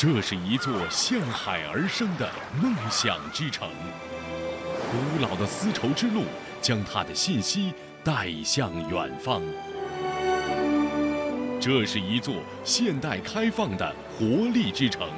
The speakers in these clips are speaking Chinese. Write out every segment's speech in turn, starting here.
这是一座向海而生的梦想之城，古老的丝绸之路将它的信息带向远方。这是一座现代开放的活力之城，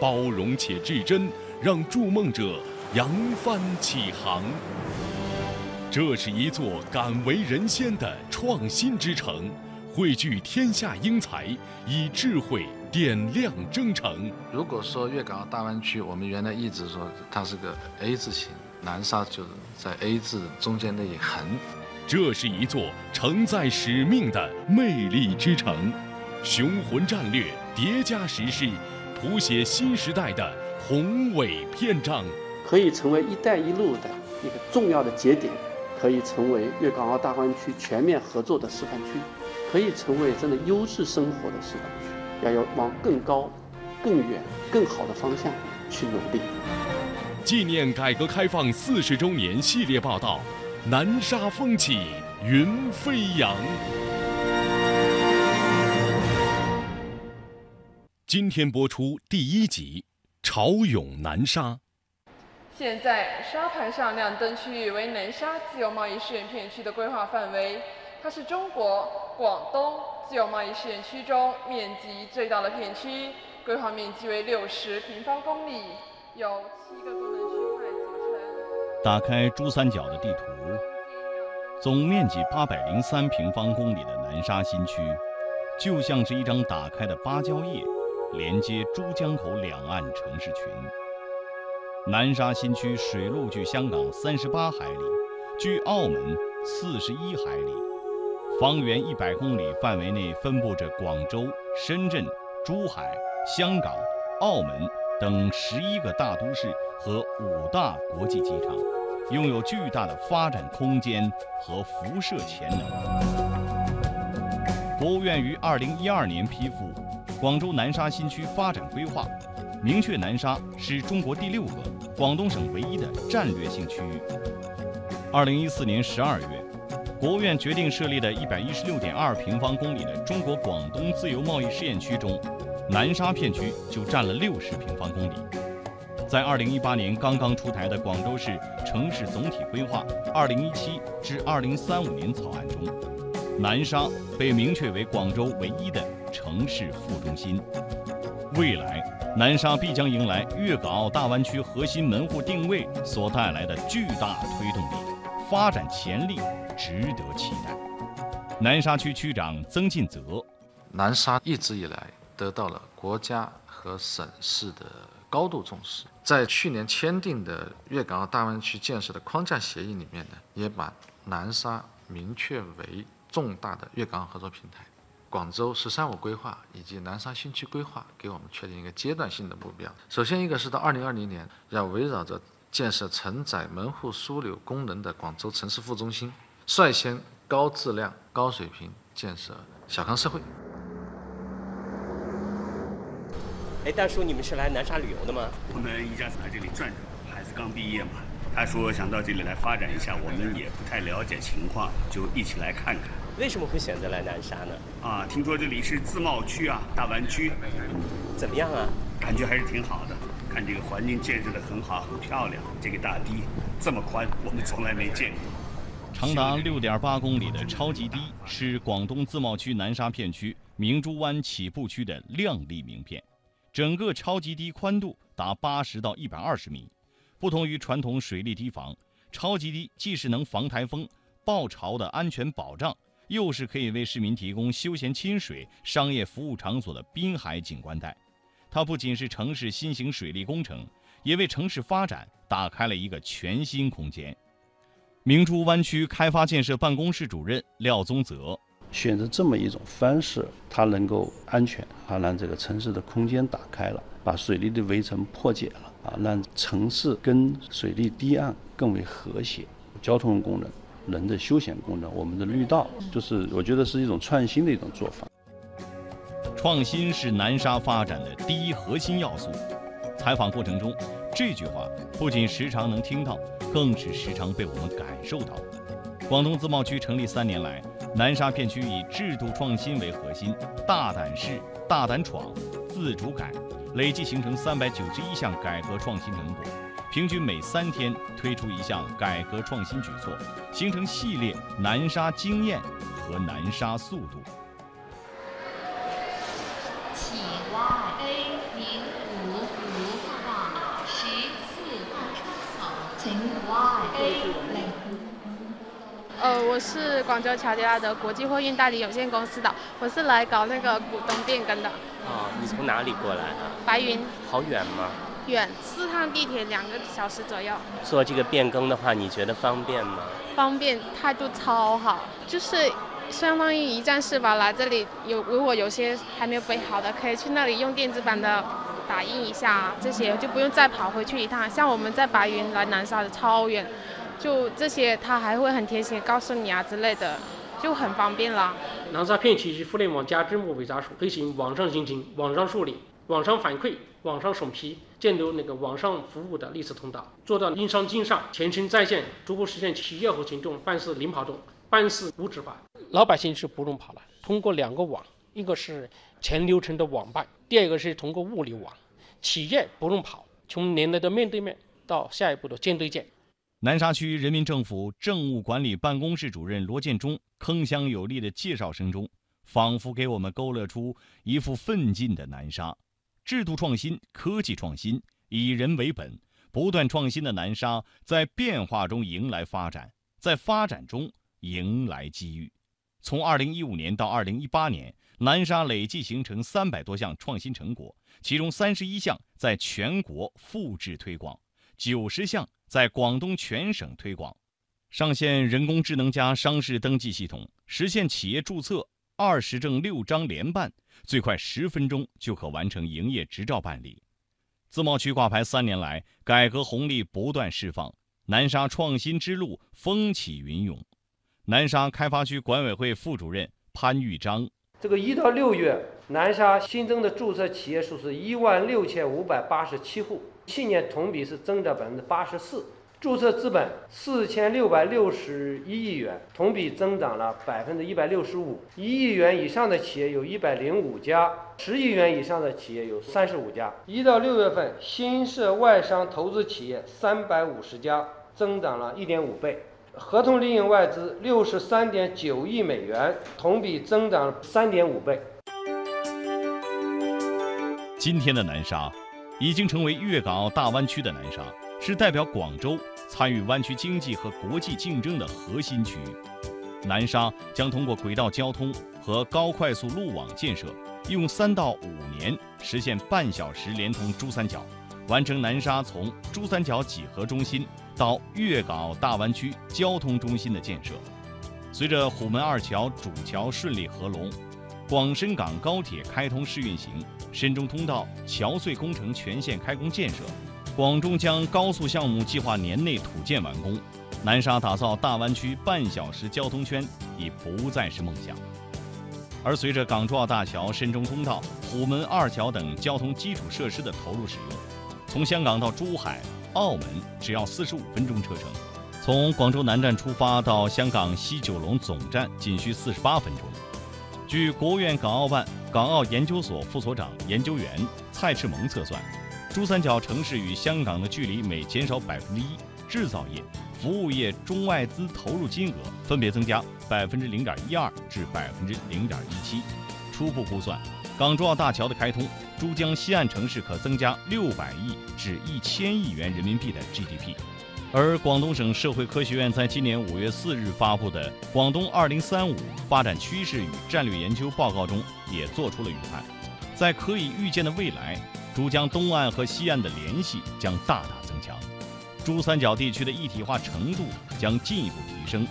包容且至真，让筑梦者扬帆起航。这是一座敢为人先的创新之城，汇聚天下英才，以智慧点亮征程。如果说粤港澳大湾区，我们原来一直说它是个 A 字形，南沙就是在 A 字中间那一横。这是一座承载使命的魅力之城，雄浑战略叠加实施，谱写新时代的宏伟篇章。可以成为“一带一路”的一个重要的节点，可以成为粤港澳大湾区全面合作的示范区，可以成为真的优质生活的示范区。要要往更高、更远、更好的方向去努力。纪念改革开放四十周年系列报道。南沙风起云飞扬。今天播出第一集《潮涌南沙》。现在沙盘上亮灯区域为南沙自由贸易试验片区的规划范围，它是中国广东自由贸易试验区中面积最大的片区，规划面积为六十平方公里，由七个功能区块组成。打开珠三角的地图，总面积八百零三平方公里的南沙新区，就像是一张打开的芭蕉叶，连接珠江口两岸城市群。南沙新区水路距香港三十八海里，距澳门四十一海里，方圆一百公里范围内分布着广州、深圳、珠海、香港、澳门等十一个大都市和五大国际机场。拥有巨大的发展空间和辐射潜能。国务院于二零一二年批复《广州南沙新区发展规划》，明确南沙是中国第六个、广东省唯一的战略性区域。二零一四年十二月，国务院决定设立的一百一十六点二平方公里的中国广东自由贸易试验区中，南沙片区就占了六十平方公里。在二零一八年刚刚出台的《广州市城市总体规划（二零一七至二零三五年）》草案中，南沙被明确为广州唯一的城市副中心。未来，南沙必将迎来粤港澳大湾区核心门户定位所带来的巨大推动力，发展潜力值得期待。南沙区区长曾进泽：南沙一直以来得到了国家和省市的高度重视。在去年签订的粤港澳大湾区建设的框架协议里面呢，也把南沙明确为重大的粤港澳合作平台。广州“十三五”规划以及南沙新区规划给我们确定一个阶段性的目标。首先，一个是到二零二零年，要围绕着建设承载门户枢纽功能的广州城市副中心，率先高质量、高水平建设小康社会。哎，大叔，你们是来南沙旅游的吗？我们一家子来这里转转，孩子刚毕业嘛，他说想到这里来发展一下，我们也不太了解情况，就一起来看看。为什么会选择来南沙呢？啊，听说这里是自贸区啊，大湾区，怎么样啊？感觉还是挺好的，看这个环境建设的很好，很漂亮。这个大堤这么宽，我们从来没见过。长达六点八公里的超级堤是广东自贸区南沙片区明珠湾起步区的亮丽名片。整个超级堤宽度达八十到一百二十米，不同于传统水利堤防，超级堤既是能防台风、暴潮的安全保障，又是可以为市民提供休闲亲水、商业服务场所的滨海景观带。它不仅是城市新型水利工程，也为城市发展打开了一个全新空间。明珠湾区开发建设办公室主任廖宗泽。选择这么一种方式，它能够安全啊，让这个城市的空间打开了，把水利的围城破解了啊，让城市跟水利堤岸更为和谐。交通功能、人的休闲功能、我们的绿道，就是我觉得是一种创新的一种做法。创新是南沙发展的第一核心要素。采访过程中，这句话不仅时常能听到，更是时常被我们感受到。广东自贸区成立三年来，南沙片区以制度创新为核心，大胆试、大胆闯、自主改，累计形成三百九十一项改革创新成果，平均每三天推出一项改革创新举措，形成系列南沙经验和南沙速度。请 Y A 零五五往十四号出口，请 Y A 零。呃，我是广州乔迪拉德国际货运代理有限公司的，我是来搞那个股东变更的。哦，你从哪里过来的？白云。好远吗？远，四趟地铁两个小时左右。做这个变更的话，你觉得方便吗？方便，态度超好，就是相当于一站式吧。来这里有如果有些还没有备好的，可以去那里用电子版的打印一下，这些就不用再跑回去一趟。像我们在白云来南沙的超远。就这些，他还会很贴心告诉你啊之类的，就很方便了。南沙片区互联网加支付委杂署推行网上行情、网上受理、网上反馈、网上审批，建立那个网上服务的历史通道，做到应商尽上、全程在线，逐步实现企业和群众办事零跑动、办事无纸化。老百姓是不用跑了，通过两个网，一个是全流程的网办，第二个是通过物流网。企业不用跑，从原来的面对面到下一步的见对肩。南沙区人民政府政务管理办公室主任罗建忠铿锵有力的介绍声中，仿佛给我们勾勒出一幅奋进的南沙。制度创新、科技创新、以人为本，不断创新的南沙，在变化中迎来发展，在发展中迎来机遇。从2015年到2018年，南沙累计形成三百多项创新成果，其中三十一项在全国复制推广，九十项。在广东全省推广，上线人工智能加商事登记系统，实现企业注册二十证六章联办，最快十分钟就可完成营业执照办理。自贸区挂牌三年来，改革红利不断释放，南沙创新之路风起云涌。南沙开发区管委会副主任潘玉章：这个一到六月，南沙新增的注册企业数是一万六千五百八十七户。去年同比是增长百分之八十四，注册资本四千六百六十一亿元，同比增长了百分之一百六十五。一亿元以上的企业有一百零五家，十亿元以上的企业有三十五家。一到六月份，新设外商投资企业三百五十家，增长了一点五倍，合同利用外资六十三点九亿美元，同比增长三点五倍。今天的南沙。已经成为粤港澳大湾区的南沙，是代表广州参与湾区经济和国际竞争的核心区域。南沙将通过轨道交通和高快速路网建设，用三到五年实现半小时连通珠三角，完成南沙从珠三角几何中心到粤港澳大湾区交通中心的建设。随着虎门二桥主桥顺利合龙。广深港高铁开通试运行，深中通道桥隧工程全线开工建设，广中江高速项目计划年内土建完工，南沙打造大湾区半小时交通圈已不再是梦想。而随着港珠澳大桥、深中通道、虎门二桥等交通基础设施的投入使用，从香港到珠海、澳门只要四十五分钟车程，从广州南站出发到香港西九龙总站仅需四十八分钟。据国务院港澳办港澳研究所副所长研究员蔡志萌测算，珠三角城市与香港的距离每减少百分之一，制造业、服务业中外资投入金额分别增加百分之零点一二至百分之零点一七。初步估算，港珠澳大桥的开通，珠江西岸城市可增加六百亿至一千亿元人民币的 GDP。而广东省社会科学院在今年五月四日发布的《广东二零三五发展趋势与战略研究报告》中，也做出了预判，在可以预见的未来，珠江东岸和西岸的联系将大大增强，珠三角地区的一体化程度将进一步提升，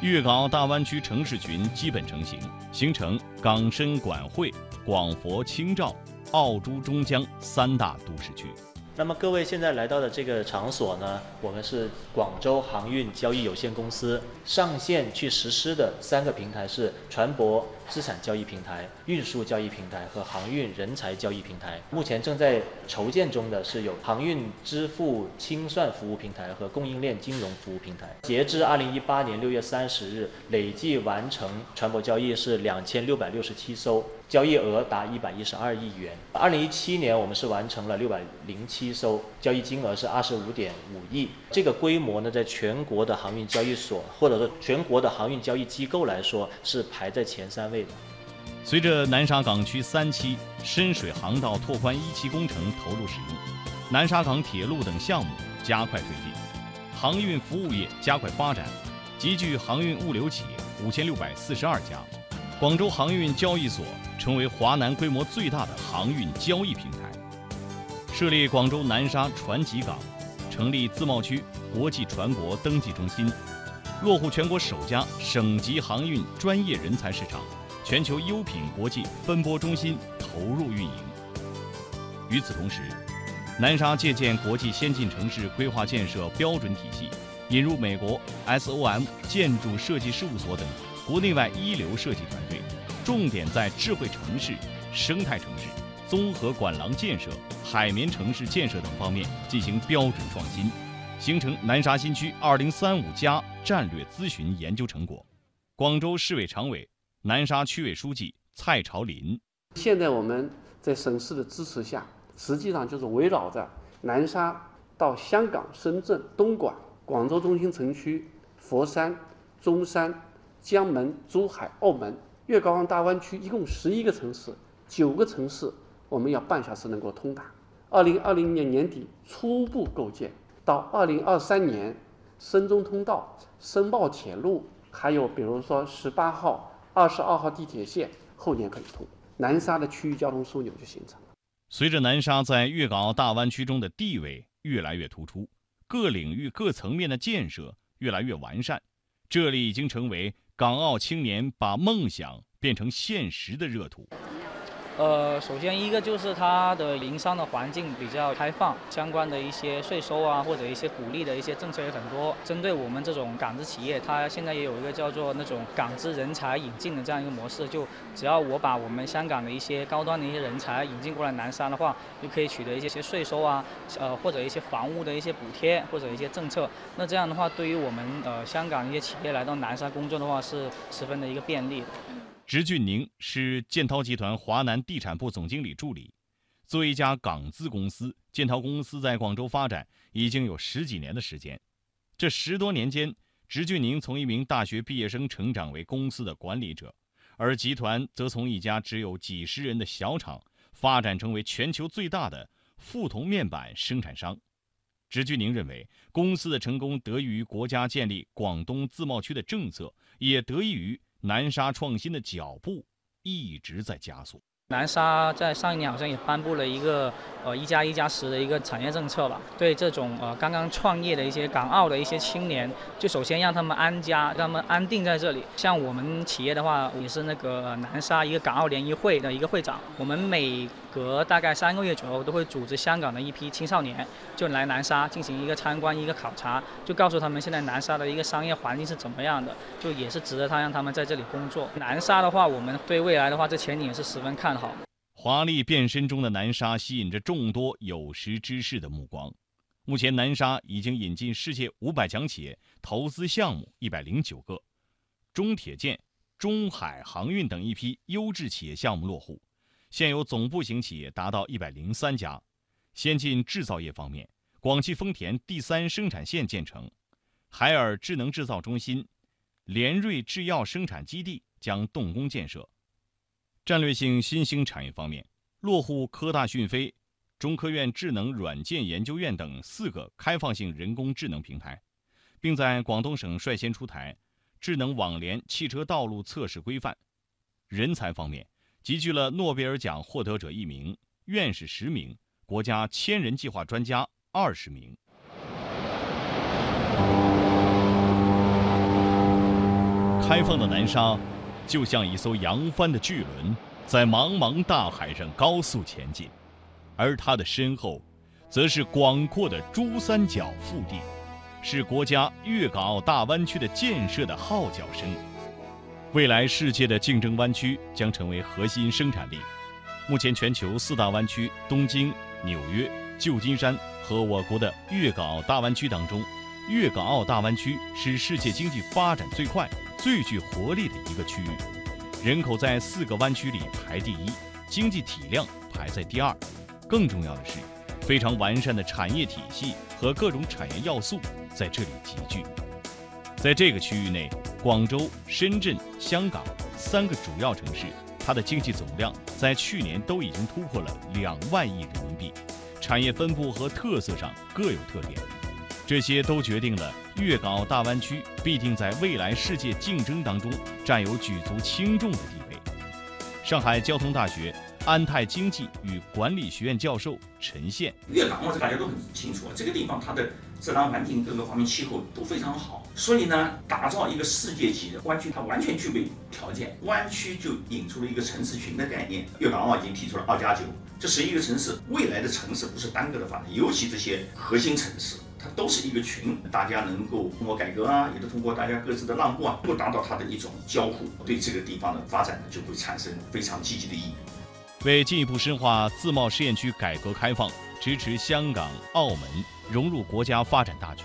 粤港澳大湾区城市群基本成型，形成港深管汇、广佛清肇、澳珠中江三大都市区。那么各位现在来到的这个场所呢，我们是广州航运交易有限公司上线去实施的三个平台是船舶资产交易平台、运输交易平台和航运人才交易平台。目前正在筹建中的是有航运支付清算服务平台和供应链金融服务平台。截至二零一八年六月三十日，累计完成船舶交易是两千六百六十七艘。交易额达一百一十二亿元。二零一七年，我们是完成了六百零七艘，交易金额是二十五点五亿。这个规模呢，在全国的航运交易所或者说全国的航运交易机构来说，是排在前三位的。随着南沙港区三期深水航道拓宽一期工程投入使用，南沙港铁路等项目加快推进，航运服务业加快发展，集聚航运物流企业五千六百四十二家。广州航运交易所成为华南规模最大的航运交易平台。设立广州南沙船籍港，成立自贸区国际船舶登记中心，落户全国首家省级航运专业人才市场。全球优品国际分拨中心投入运营。与此同时，南沙借鉴国际先进城市规划建设标准体系，引入美国 SOM 建筑设计事务所等国内外一流设计团队，重点在智慧城市、生态城市、综合管廊建设、海绵城市建设等方面进行标准创新，形成南沙新区2035加战略咨询研究成果。广州市委常委。南沙区委书记蔡朝林，现在我们在省市的支持下，实际上就是围绕着南沙到香港、深圳、东莞、广州中心城区、佛山、中山、江门、珠海、澳门、粤港澳大湾区，一共十一个城市，九个城市我们要半小时能够通达。二零二零年年底初步构建，到二零二三年深中通道、深茂铁路，还有比如说十八号。二十二号地铁线后年可以通，南沙的区域交通枢纽就形成了。随着南沙在粤港澳大湾区中的地位越来越突出，各领域各层面的建设越来越完善，这里已经成为港澳青年把梦想变成现实的热土。呃，首先一个就是它的营商的环境比较开放，相关的一些税收啊，或者一些鼓励的一些政策也很多。针对我们这种港资企业，它现在也有一个叫做那种港资人才引进的这样一个模式，就只要我把我们香港的一些高端的一些人才引进过来南沙的话，就可以取得一些些税收啊，呃或者一些房屋的一些补贴或者一些政策。那这样的话，对于我们呃香港一些企业来到南沙工作的话，是十分的一个便利。植俊宁是建涛集团华南地产部总经理助理。作为一家港资公司，建涛公司在广州发展已经有十几年的时间。这十多年间，植俊宁从一名大学毕业生成长为公司的管理者，而集团则从一家只有几十人的小厂发展成为全球最大的覆铜面板生产商。植俊宁认为，公司的成功得益于国家建立广东自贸区的政策，也得益于。南沙创新的脚步一直在加速。南沙在上一年好像也颁布了一个呃“一加一加十”的一个产业政策吧，对这种呃刚刚创业的一些港澳的一些青年，就首先让他们安家，让他们安定在这里。像我们企业的话，也是那个南沙一个港澳联谊会的一个会长，我们每隔大概三个月左右都会组织香港的一批青少年就来南沙进行一个参观、一个考察，就告诉他们现在南沙的一个商业环境是怎么样的，就也是值得他让他们在这里工作。南沙的话，我们对未来的话，这前景也是十分看好。华丽变身中的南沙吸引着众多有识之士的目光。目前，南沙已经引进世界五百强企业投资项目一百零九个，中铁建、中海航运等一批优质企业项目落户，现有总部型企业达到一百零三家。先进制造业方面，广汽丰田第三生产线建成，海尔智能制造中心、联瑞制药生产基地将动工建设。战略性新兴产业方面，落户科大讯飞、中科院智能软件研究院等四个开放性人工智能平台，并在广东省率先出台智能网联汽车道路测试规范。人才方面，集聚了诺贝尔奖获得者一名、院士十名、国家千人计划专家二十名。开放的南沙。就像一艘扬帆的巨轮，在茫茫大海上高速前进，而它的身后，则是广阔的珠三角腹地，是国家粤港澳大湾区的建设的号角声。未来世界的竞争湾区将成为核心生产力。目前，全球四大湾区——东京、纽约、旧金山和我国的粤港澳大湾区当中，粤港澳大湾区是世界经济发展最快。最具活力的一个区域，人口在四个湾区里排第一，经济体量排在第二。更重要的是，非常完善的产业体系和各种产业要素在这里集聚。在这个区域内，广州、深圳、香港三个主要城市，它的经济总量在去年都已经突破了两万亿人民币，产业分布和特色上各有特点。这些都决定了粤港澳大湾区必定在未来世界竞争当中占有举足轻重的地位。上海交通大学安泰经济与管理学院教授陈宪：粤港澳大家都很清楚，这个地方它的自然环境各个方面气候都非常好，所以呢，打造一个世界级的湾区，它完全具备条件。湾区就引出了一个城市群的概念，粤港澳已经提出了二加九，这十一个城市，未来的城市不是单个的发展，尤其这些核心城市。它都是一个群，大家能够通过改革啊，也都通过大家各自的让步啊，都达到它的一种交互，对这个地方的发展呢就会产生非常积极的意义。为进一步深化自贸试验区改革开放，支持香港、澳门融入国家发展大局，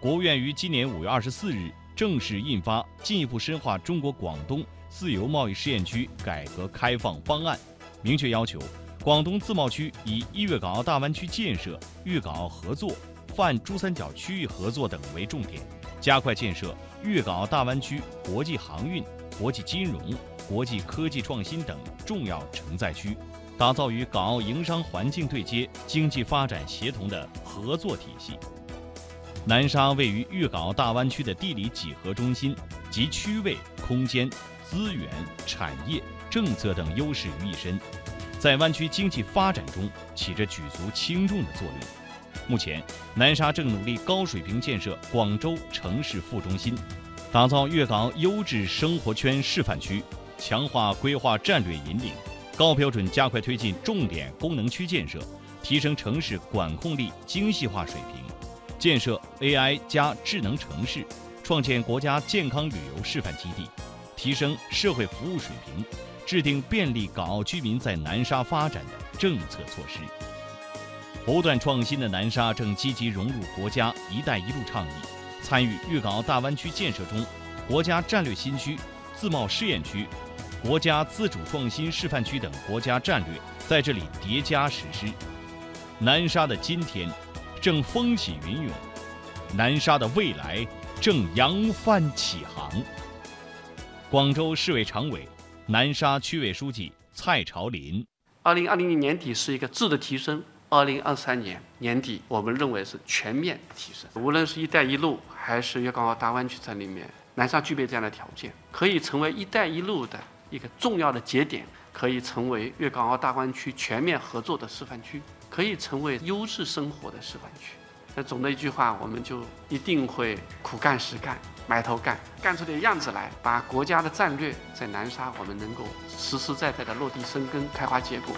国务院于今年五月二十四日正式印发《进一步深化中国广东自由贸易试验区改革开放方案》，明确要求广东自贸区以粤港澳大湾区建设、粤港澳合作。泛珠三角区域合作等为重点，加快建设粤港澳大湾区国际航运、国际金融、国际科技创新等重要承载区，打造与港澳营商环境对接、经济发展协同的合作体系。南沙位于粤港澳大湾区的地理几何中心，集区位、空间、资源、产业、政策等优势于一身，在湾区经济发展中起着举足轻重的作用。目前，南沙正努力高水平建设广州城市副中心，打造粤港优质生活圈示范区，强化规划战略引领，高标准加快推进重点功能区建设，提升城市管控力精细化水平，建设 AI 加智能城市，创建国家健康旅游示范基地，提升社会服务水平，制定便利港澳居民在南沙发展的政策措施。不断创新的南沙正积极融入国家“一带一路”倡议，参与粤港澳大湾区建设中，国家战略新区、自贸试验区、国家自主创新示范区等国家战略在这里叠加实施。南沙的今天正风起云涌，南沙的未来正扬帆起航。广州市委常委、南沙区委书记蔡朝林：二零二零年年底是一个质的提升。二零二三年年底，我们认为是全面提升。无论是一带一路还是粤港澳大湾区在里面，南沙具备这样的条件，可以成为一带一路的一个重要的节点，可以成为粤港澳大湾区全面合作的示范区，可以成为优质生活的示范区。那总的一句话，我们就一定会苦干实干，埋头干，干出点样子来，把国家的战略在南沙我们能够实实在在的落地生根、开花结果。